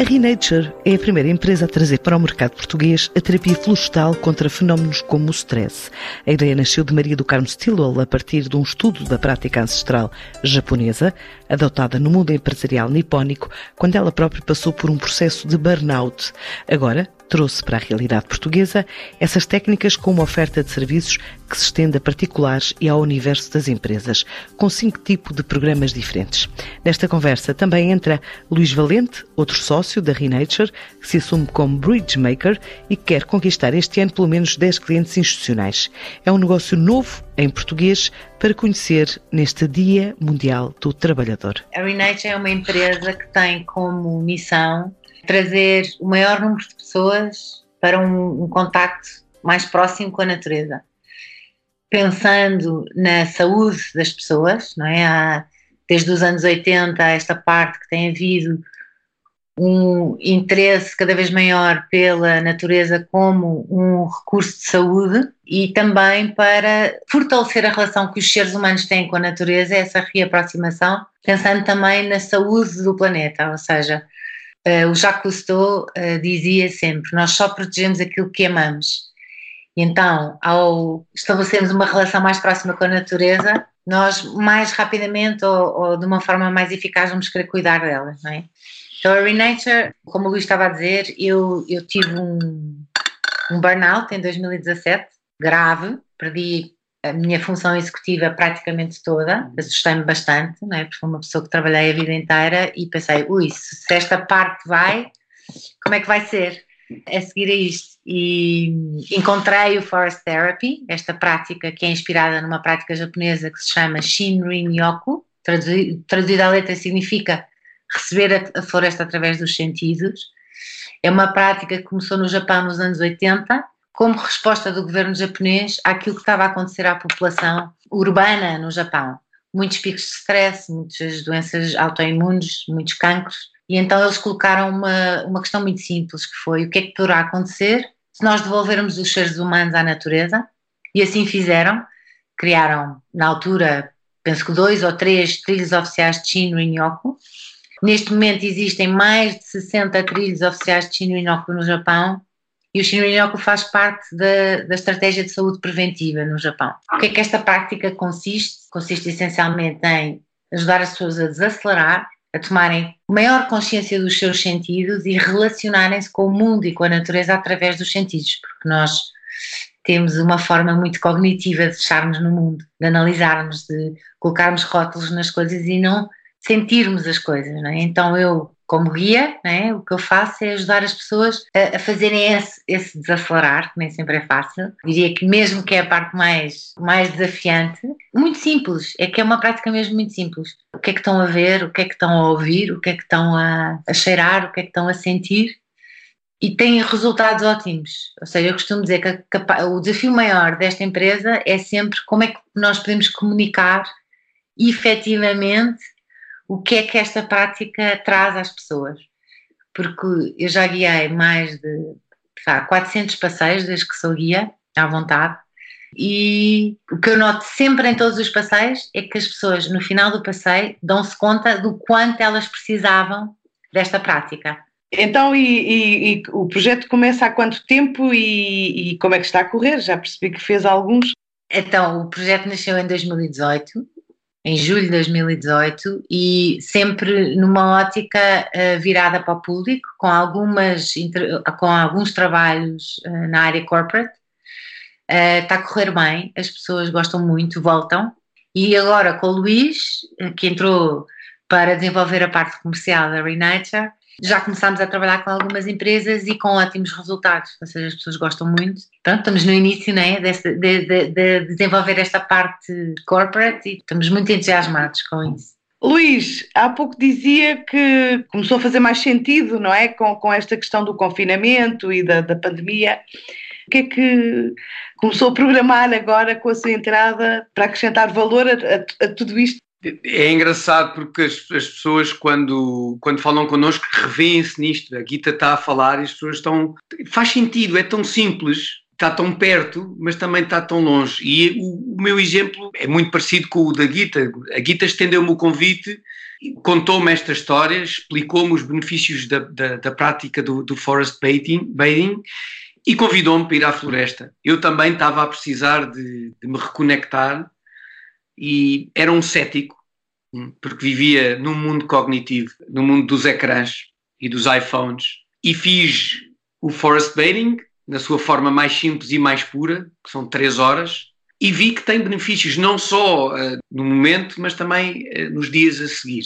A Renature é a primeira empresa a trazer para o mercado português a terapia florestal contra fenómenos como o stress. A ideia nasceu de Maria do Carmo Stilwell a partir de um estudo da prática ancestral japonesa, adotada no mundo empresarial nipónico, quando ela própria passou por um processo de burnout. Agora, trouxe para a realidade portuguesa essas técnicas com uma oferta de serviços que se estende a particulares e ao universo das empresas, com cinco tipos de programas diferentes. Nesta conversa também entra Luís Valente, outro sócio da Renature, que se assume como bridge maker e que quer conquistar este ano pelo menos 10 clientes institucionais. É um negócio novo em português para conhecer neste Dia Mundial do Trabalhador. A Renature é uma empresa que tem como missão trazer o maior número de pessoas para um, um contacto mais próximo com a natureza. Pensando na saúde das pessoas, não é? Há, desde os anos 80, esta parte que tem havido um interesse cada vez maior pela natureza como um recurso de saúde e também para fortalecer a relação que os seres humanos têm com a natureza, essa reaproximação, pensando também na saúde do planeta, ou seja, o Jacques Cousteau uh, dizia sempre: Nós só protegemos aquilo que amamos. Então, ao estabelecermos uma relação mais próxima com a natureza, nós mais rapidamente ou, ou de uma forma mais eficaz vamos querer cuidar dela, não é? Então, a Renature, como o Luís estava a dizer, eu, eu tive um, um burnout em 2017, grave, perdi a minha função executiva praticamente toda, assustei-me bastante, não é? porque fui uma pessoa que trabalhei a vida inteira e pensei, ui, se esta parte vai, como é que vai ser a seguir a isto? E encontrei o Forest Therapy, esta prática que é inspirada numa prática japonesa que se chama Shinrin Yoku, traduzida à letra significa receber a floresta através dos sentidos. É uma prática que começou no Japão nos anos 80 como resposta do governo japonês àquilo que estava a acontecer à população urbana no Japão. Muitos picos de stress, muitas doenças autoimunes, muitos cancros. E então eles colocaram uma, uma questão muito simples, que foi o que é que poderá acontecer se nós devolvermos os seres humanos à natureza? E assim fizeram. Criaram, na altura, penso que dois ou três trilhos oficiais de Chino e. Neste momento existem mais de 60 trilhos oficiais de Chino e no Japão e o Shinrin-yoku faz parte da, da estratégia de saúde preventiva no Japão. O que é que esta prática consiste? Consiste essencialmente em ajudar as pessoas a desacelerar, a tomarem maior consciência dos seus sentidos e relacionarem-se com o mundo e com a natureza através dos sentidos, porque nós temos uma forma muito cognitiva de estarmos no mundo, de analisarmos, de colocarmos rótulos nas coisas e não sentirmos as coisas. Não é? Então eu como guia, né, o que eu faço é ajudar as pessoas a, a fazerem esse, esse, desacelerar, que nem sempre é fácil. Diria que mesmo que é a parte mais, mais desafiante, muito simples, é que é uma prática mesmo muito simples. O que é que estão a ver, o que é que estão a ouvir, o que é que estão a, a cheirar, o que é que estão a sentir e tem resultados ótimos. Ou seja, eu costumo dizer que a, o desafio maior desta empresa é sempre como é que nós podemos comunicar efetivamente o que é que esta prática traz às pessoas. Porque eu já guiei mais de sabe, 400 passeios desde que sou guia, à vontade, e o que eu noto sempre em todos os passeios é que as pessoas, no final do passeio, dão-se conta do quanto elas precisavam desta prática. Então, e, e, e, o projeto começa há quanto tempo e, e, como é que está a correr? Já percebi que fez alguns. Então, o projeto nasceu em 2018 em julho de 2018 e sempre numa ótica uh, virada para o público, com, algumas, com alguns trabalhos uh, na área corporate. Uh, está a correr bem, as pessoas gostam muito, voltam. E agora com o Luís, que entrou para desenvolver a parte comercial da Renature, já começámos a trabalhar com algumas empresas e com ótimos resultados, ou seja, as pessoas gostam muito. Pronto, estamos no início né, de, de, de desenvolver esta parte corporate e estamos muito entusiasmados com isso. Luís, há pouco dizia que começou a fazer mais sentido, não é? Com, com esta questão do confinamento e da, da pandemia. O que é que começou a programar agora com a sua entrada para acrescentar valor a, a, a tudo isto é engraçado porque as, as, pessoas, quando, quando falam connosco, revêem-se nisto. A Guita está a falar e as pessoas estão. Faz sentido, é tão simples, está tão perto, mas também está tão longe. E o, o meu exemplo é muito parecido com o da Guita. A Guita estendeu-me o convite contou-me esta história, explicou-me os benefícios da, da, da prática do, do forest bathing, bathing e convidou-me para ir à floresta. Eu também estava a precisar de, de me reconectar e era um cético, hum, porque vivia num mundo cognitivo, no mundo dos ecrãs e dos iPhones, e fiz o forest bathing na sua forma mais simples e mais pura, que são três horas, e vi que tem benefícios não só uh, no momento, mas também uh, nos dias a seguir.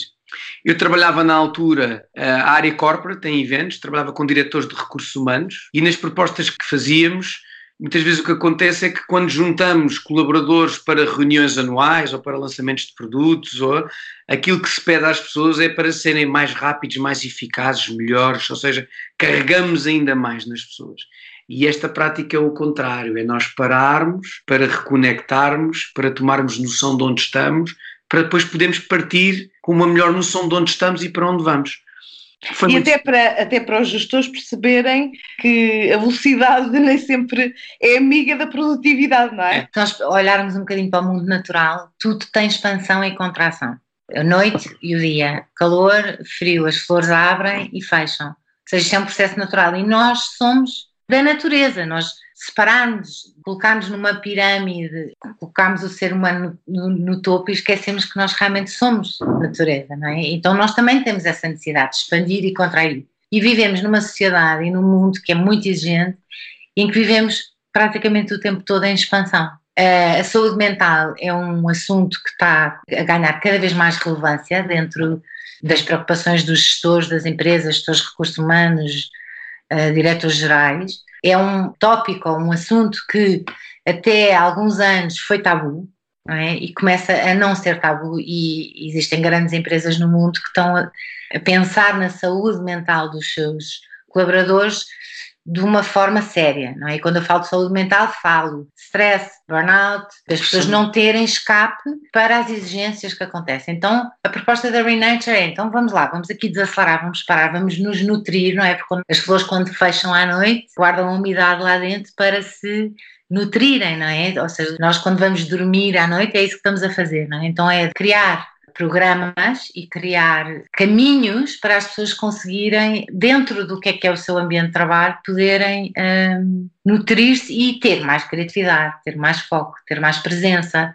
Eu trabalhava na altura uh, a área corporate em eventos, trabalhava com diretores de recursos humanos e nas propostas que fazíamos, muitas vezes o que acontece é que quando juntamos colaboradores para reuniões anuais ou para lançamentos de produtos, ou aquilo que se pede às pessoas é para serem mais rápidos, mais eficazes, melhores, ou seja, carregamos ainda mais nas pessoas. E esta prática é o contrário, é nós pararmos para reconectarmos, para tomarmos noção de onde estamos, para depois podermos partir com uma melhor noção de onde estamos e para onde vamos. Foi e muito... até, para, até para os gestores perceberem que a velocidade nem sempre é amiga da produtividade, não é? é. Se nós olharmos um bocadinho para o mundo natural, tudo tem expansão e contração. A noite e o dia, calor, frio, as flores abrem e fecham. Ou seja, isto é um processo natural e nós somos da natureza. Nós separarmos, colocarmos numa pirâmide, colocarmos o ser humano no, no, topo e esquecemos que nós realmente somos natureza, não é? Então nós também temos essa necessidade de expandir e contrair. E vivemos numa sociedade e num mundo que é muito exigente, em que vivemos praticamente o tempo todo em expansão. A saúde mental é um assunto que está a ganhar cada vez mais relevância dentro das preocupações dos gestores das empresas, gestores de recursos humanos, uh, diretores gerais. É um tópico, um assunto que até alguns anos foi tabu, é? e começa a não ser tabu, e existem grandes empresas no mundo que estão a, a pensar na saúde mental dos seus colaboradores de uma forma séria, não é? E quando eu falo de saúde mental, falo stress, burnout, das pessoas não terem escape para as exigências que acontecem. Então, a proposta da Renature é, então vamos lá, vamos aqui desacelerar, vamos parar, vamos nos nutrir, não é? Porque as flores quando fecham à noite, guardam a umidade lá dentro para se nutrirem, não é? Ou seja, nós quando vamos dormir à noite é isso que estamos a fazer, não é? Então é criar programas e criar caminhos para as pessoas conseguirem, dentro do que é que é o seu ambiente de trabalho, poderem um, nutrir-se e ter mais criatividade, ter mais foco, ter mais presença,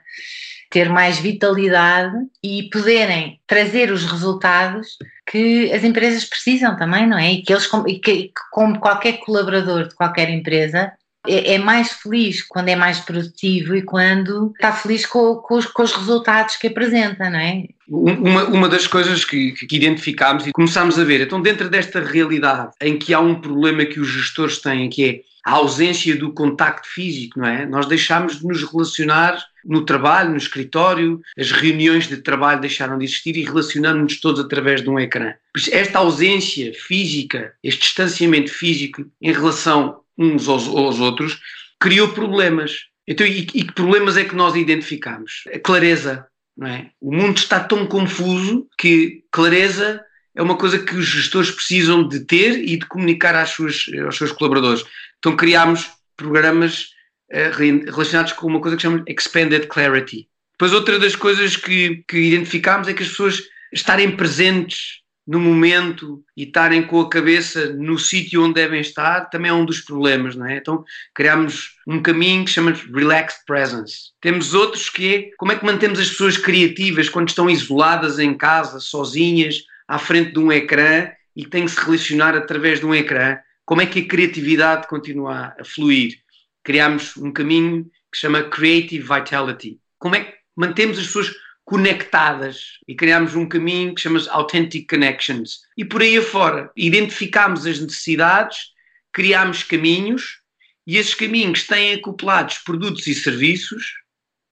ter mais vitalidade e poderem trazer os resultados que as empresas precisam também, não é? E que eles, e que, como qualquer colaborador de qualquer empresa, é, é, mais feliz quando é mais produtivo e quando está feliz com, com, os, com os, resultados que apresenta, não é? Uma, uma das coisas que, que identificámos e começámos a ver, então dentro desta realidade em que há um problema que os gestores têm, que é a ausência do contacto físico, não é? Nós deixámos de nos relacionar no trabalho, no escritório, as reuniões de trabalho deixaram de existir e relacionamos-nos todos através de um ecrã. Esta ausência física, este distanciamento físico em relação uns aos, aos outros, criou problemas. Então, e, e, que problemas é que nós identificamos? A clareza, não é? O mundo está tão confuso que clareza é uma coisa que os gestores precisam de ter e de comunicar às suas, aos seus colaboradores. Então criámos programas uh, relacionados com uma coisa que chamamos Expanded Clarity. Depois outra das coisas que, que identificámos é que as pessoas estarem presentes no momento e estarem com a cabeça no sítio onde devem estar também é um dos problemas, não é? Então criamos um caminho que chamamos Relaxed Presence. Temos outros que é como é que mantemos as pessoas criativas quando estão isoladas em casa, sozinhas, à frente de um ecrã e têm que se relacionar através de um ecrã. Como é que a criatividade continua a fluir? Criamos um caminho que chama Creative Vitality. Como é que mantemos as pessoas conectadas e criámos um caminho que chama-se Authentic Connections. E por aí afora, identificámos as necessidades, criámos caminhos e esses caminhos têm acoplados produtos e serviços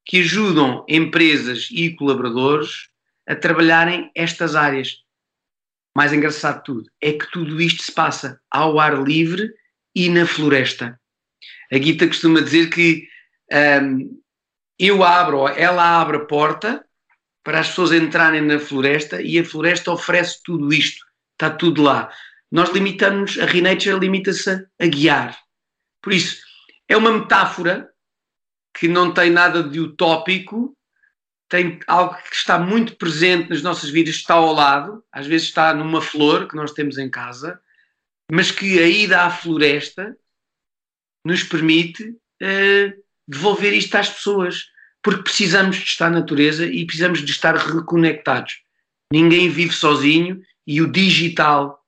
que ajudam empresas e colaboradores a trabalharem estas áreas. Mais engraçado de tudo é que tudo isto se passa ao ar livre e na floresta. A Guita costuma dizer que um, eu abro, ela abre a porta para as pessoas entrarem na floresta e a floresta oferece tudo isto, está tudo lá. Nós limitamos, a Renature limita-se a guiar. Por isso, é uma metáfora que não tem nada de utópico, tem algo que está muito presente nas nossas vidas, está ao lado, às vezes está numa flor que nós temos em casa, mas que a ida à floresta nos permite uh, devolver isto às pessoas, porque precisamos de estar na natureza e precisamos de estar reconectados. Ninguém vive sozinho e o digital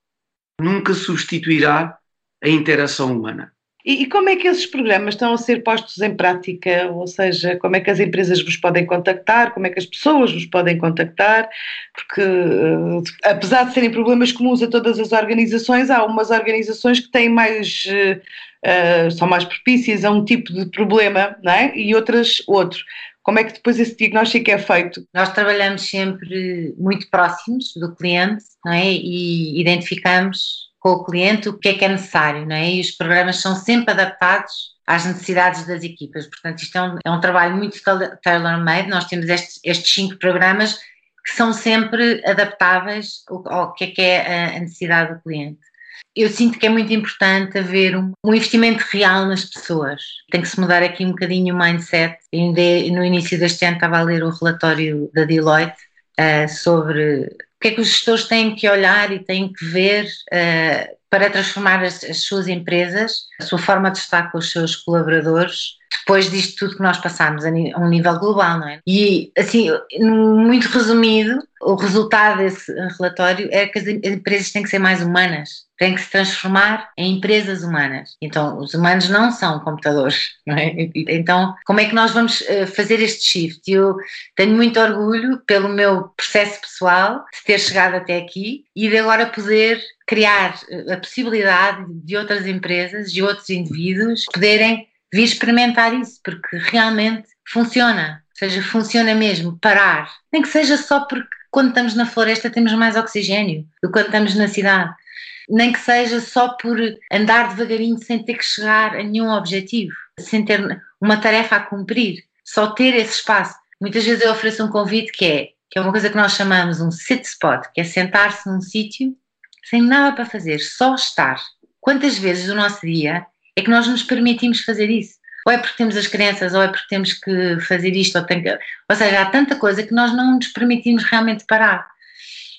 nunca substituirá a interação humana. E, e, como é que esses programas estão a ser postos em prática? Ou seja, como é que as empresas vos podem contactar? Como é que as pessoas vos podem contactar? Porque, uh, apesar de serem problemas comuns a todas as organizações, há umas organizações que têm mais. Uh, são mais propícias a um tipo de problema, não é? E outras, outro. Como é que depois esse diagnóstico é feito? Nós trabalhamos sempre muito próximos do cliente, não é? E identificamos com o cliente o que é que é necessário, não é? E os programas são sempre adaptados às necessidades das equipas. Portanto, isto é um, é um trabalho muito tailor-made. Nós temos estes, estes, cinco programas que são sempre adaptáveis ao, ao que é que é a necessidade do cliente. Eu sinto que é muito importante haver um, um, investimento real nas pessoas. Tem que se mudar aqui um bocadinho o mindset. no início deste ano estava a ler o relatório da Deloitte uh, sobre que é que os gestores têm que olhar e têm que ver uh, para transformar as, as, suas empresas, a sua forma de estar com os seus colaboradores, depois disto tudo que nós passamos a, a um nível global, não é? E, assim, muito resumido, o resultado desse relatório é que as empresas têm que ser mais humanas, têm que se transformar em empresas humanas. Então, os humanos não são computadores, não é? Então, como é que nós vamos eh, fazer este shift? Eu tenho muito orgulho pelo meu processo pessoal de ter chegado até aqui e de agora poder criar eh, a possibilidade de outras empresas, de outros indivíduos poderem vir experimentar isso, porque realmente funciona. Ou seja, funciona mesmo, parar. Nem que seja só porque quando estamos na floresta temos mais oxigênio do que quando estamos na cidade. Nem que seja só por andar devagarinho sem ter que chegar a nenhum objetivo, sem ter uma tarefa a cumprir, só ter esse espaço. Muitas vezes eu ofereço um convite que é, que é uma coisa que nós chamamos um sit spot, que é sentar-se num sítio sem nada para fazer, só estar. Quantas vezes do nosso dia é que nós nos permitimos fazer isso? ou é porque temos as crianças, ou é porque temos que fazer isto, ou, tem que... ou seja, há tanta coisa que nós não nos permitimos realmente parar.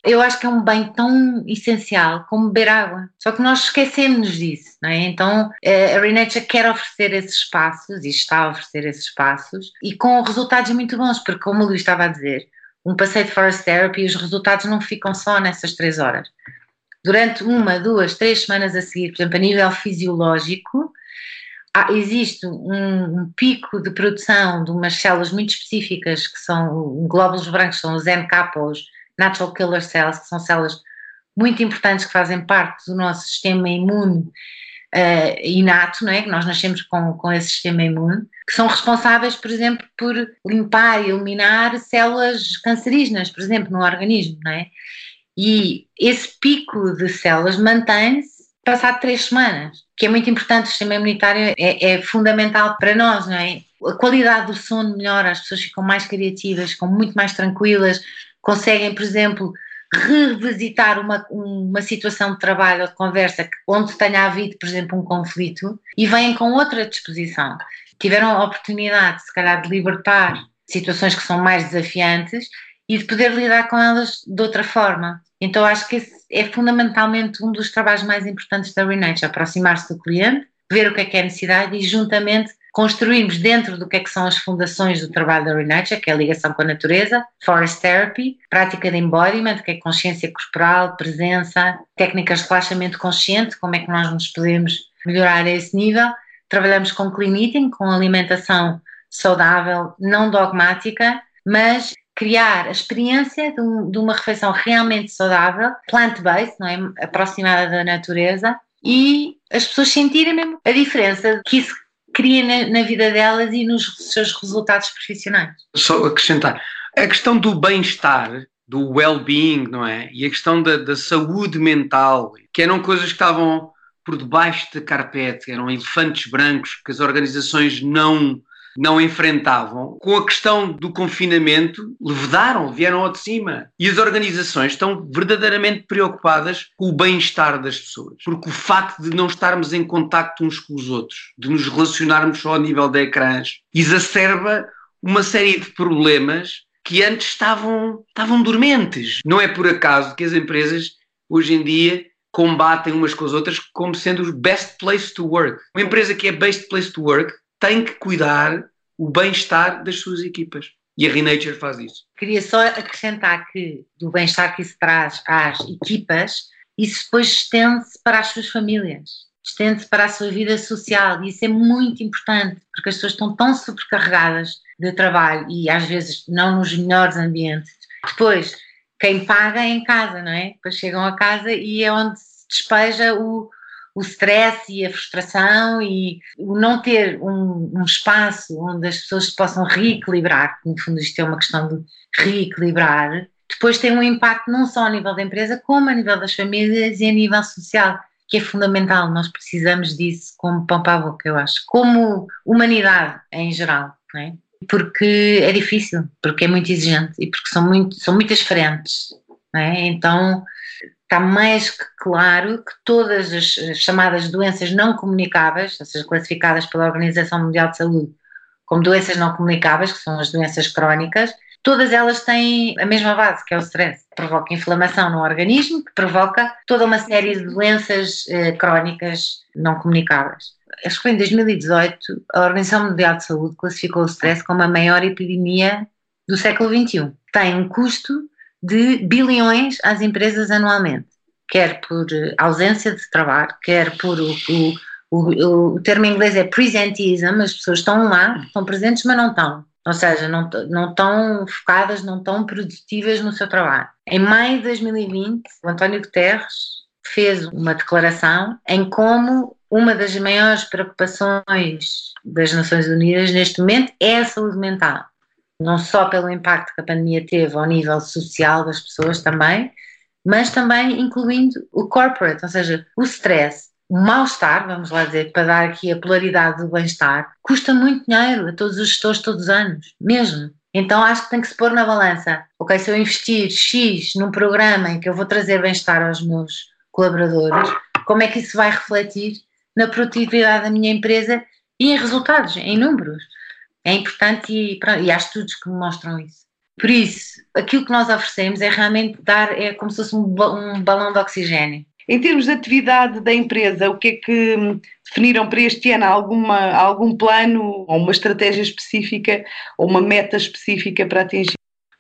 Eu acho que é um bem tão essencial como beber água, só que nós esquecemos disso, não é? Então eh, a Renature quer oferecer esses espaços e está a oferecer esses espaços e com resultados muito bons, porque como o Luís estava a dizer, um passeio de Forest Therapy, os resultados não ficam só nessas três horas. Durante uma, duas, três semanas a seguir, por exemplo, a nível fisiológico, há, existe um, um, pico de produção de umas células muito específicas que são glóbulos brancos, são os NK, os Natural Killer Cells, que são células muito importantes que fazem parte do nosso sistema imune uh, inato, não é? que nós nascemos com, com esse sistema imune, que são responsáveis, por exemplo, por limpar e eliminar células cancerígenas, por exemplo, no organismo. Não é? E esse pico de células mantém-se passado três semanas, que é muito importante, o sistema imunitário é, é, fundamental para nós, não é? A qualidade do sono melhora, as pessoas ficam mais criativas, ficam muito mais tranquilas, conseguem, por exemplo, revisitar uma, uma situação de trabalho ou de conversa onde tenha havido, por exemplo, um conflito e vêm com outra disposição. Tiveram a oportunidade, se calhar, de libertar situações que são mais desafiantes e de poder lidar com elas de outra forma. Então acho que esse é fundamentalmente um dos trabalhos mais importantes da Renate, aproximar-se do cliente, ver o que é que é a necessidade e juntamente construirmos dentro do que é que são as fundações do trabalho da Renature, que é a ligação com a natureza, Forest Therapy, prática de embodiment, que é consciência corporal, presença, técnicas de relaxamento consciente, como é que nós nos podemos melhorar a esse nível. Trabalhamos com clean eating, com alimentação saudável, não dogmática, mas criar a experiência de, um, de uma refeição realmente saudável, plant-based, não é? aproximada da natureza, e as pessoas sentirem mesmo a diferença que isso cria na, na vida delas e nos seus resultados profissionais. Só acrescentar, a questão do bem-estar, do well-being, não é? E a questão da, da saúde mental, que eram coisas que estavam por debaixo da carpete, eram elefantes brancos que as organizações não não enfrentavam, com a questão do confinamento, levedaram, vieram ao de cima. E as organizações estão verdadeiramente preocupadas com o bem-estar das pessoas. Porque o facto de não estarmos em contacto uns com os outros, de nos relacionarmos só ao nível de ecrãs, exacerba uma série de problemas que antes estavam, estavam dormentes. Não é por acaso que as empresas hoje em dia combatem umas com as outras como sendo os best place to work. Uma empresa que é best place to work tem que cuidar o bem-estar das suas equipas. E a Renature faz isso. Queria só acrescentar que do bem-estar que isso traz às equipas, isso depois estende-se para as suas famílias, estende-se para a sua vida social e isso é muito importante porque as pessoas estão tão sobrecarregadas de trabalho e às vezes não nos melhores ambientes. Depois, quem paga é em casa, não é? Depois chegam a casa e é onde se despeja o, o stress e a frustração e o não ter um, um, espaço onde as pessoas se possam reequilibrar, no fundo isto é uma questão de reequilibrar, depois tem um impacto não só a nível da empresa, como a nível das famílias e a nível social, que é fundamental, nós precisamos disso como pão para a boca, eu acho, como humanidade em geral, não é? Porque é difícil, porque é muito exigente e porque são, muito, são muitas frentes, é? Então está mais que claro que todas as chamadas doenças não comunicáveis, ou seja, classificadas pela Organização Mundial de Saúde como doenças não comunicáveis, que são as doenças crónicas, todas elas têm a mesma base, que é o stress. Provoca inflamação no organismo, que provoca toda uma série de doenças eh, crónicas não comunicáveis. Acho que em 2018 a Organização Mundial de Saúde classificou o stress como a maior epidemia do século XXI. Tem um custo de bilhões às empresas anualmente, quer por eh, ausência de trabalho, quer por o, o, o, termo em inglês é presenteeism, as pessoas estão lá, estão presentes, mas não estão. Ou seja, não, não estão focadas, não estão produtivas no seu trabalho. Em maio de 2020, o António Guterres fez uma declaração em como uma das maiores preocupações das Nações Unidas neste momento é a saúde mental não só pelo impacto que a pandemia teve ao nível social das pessoas também, mas também incluindo o corporate, ou seja, o stress, o mal-estar, vamos lá dizer, para dar aqui a polaridade do bem-estar, custa muito dinheiro a todos os gestores todos os anos, mesmo. Então acho que tem que se pôr na balança. Ok, se eu investir X num programa em que eu vou trazer bem-estar aos meus colaboradores, como é que isso vai refletir na produtividade da minha empresa e em resultados, em números? É importante e, e há estudos que mostram isso. Por isso, aquilo que nós oferecemos é realmente dar, é como se fosse um, um balão de oxigênio. Em termos de atividade da empresa, o que é que definiram para este ano? Alguma, algum plano ou uma estratégia específica ou uma meta específica para atingir?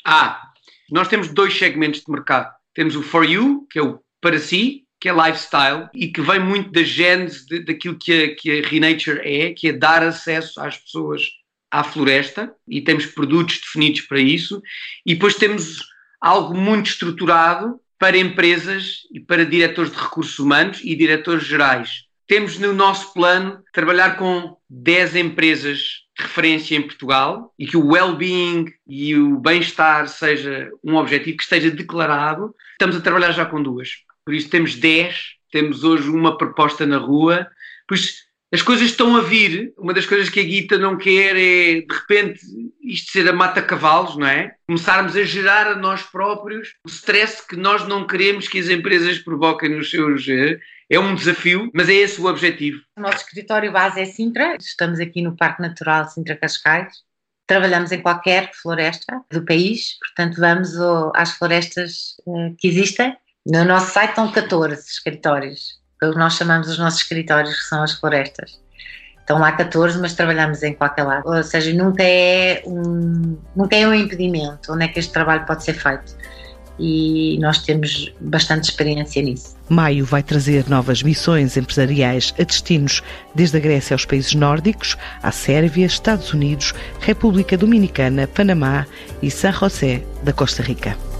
Ah, nós temos dois segmentos de mercado. Temos o For You, que é o para si, que é lifestyle e que vem muito da gênese daquilo que a, que a Renature é, que é dar acesso às pessoas à floresta e temos produtos definidos para isso, e depois temos algo muito estruturado para empresas e para diretores de recursos humanos e diretores gerais. Temos no nosso plano trabalhar com 10 empresas de referência em Portugal e que o well-being e o bem-estar seja um objetivo que esteja declarado. Estamos a trabalhar já com duas. Por isso temos 10, temos hoje uma proposta na rua. Por isso as coisas estão a vir. Uma das coisas que a Guita não quer é, de repente, isto ser a mata-cavalos, não é? Começarmos a gerar a nós próprios o stress que nós não queremos que as empresas provoquem nos seus. Eh, é um desafio, mas é esse o objetivo. O nosso escritório base é Sintra, estamos aqui no Parque Natural Sintra Cascais. Trabalhamos em qualquer floresta do país, portanto, vamos às florestas eh, que existem. No nosso site estão 14 escritórios nós chamamos os nossos escritórios, que são as florestas. Estão lá 14, mas trabalhamos em qualquer lado. Ou seja, nunca é um, nunca é um impedimento onde é que este trabalho pode ser feito. E nós temos bastante experiência nisso. Maio vai trazer novas missões empresariais a destinos desde a Grécia aos países nórdicos, à Sérvia, Estados Unidos, República Dominicana, Panamá e San José da Costa Rica.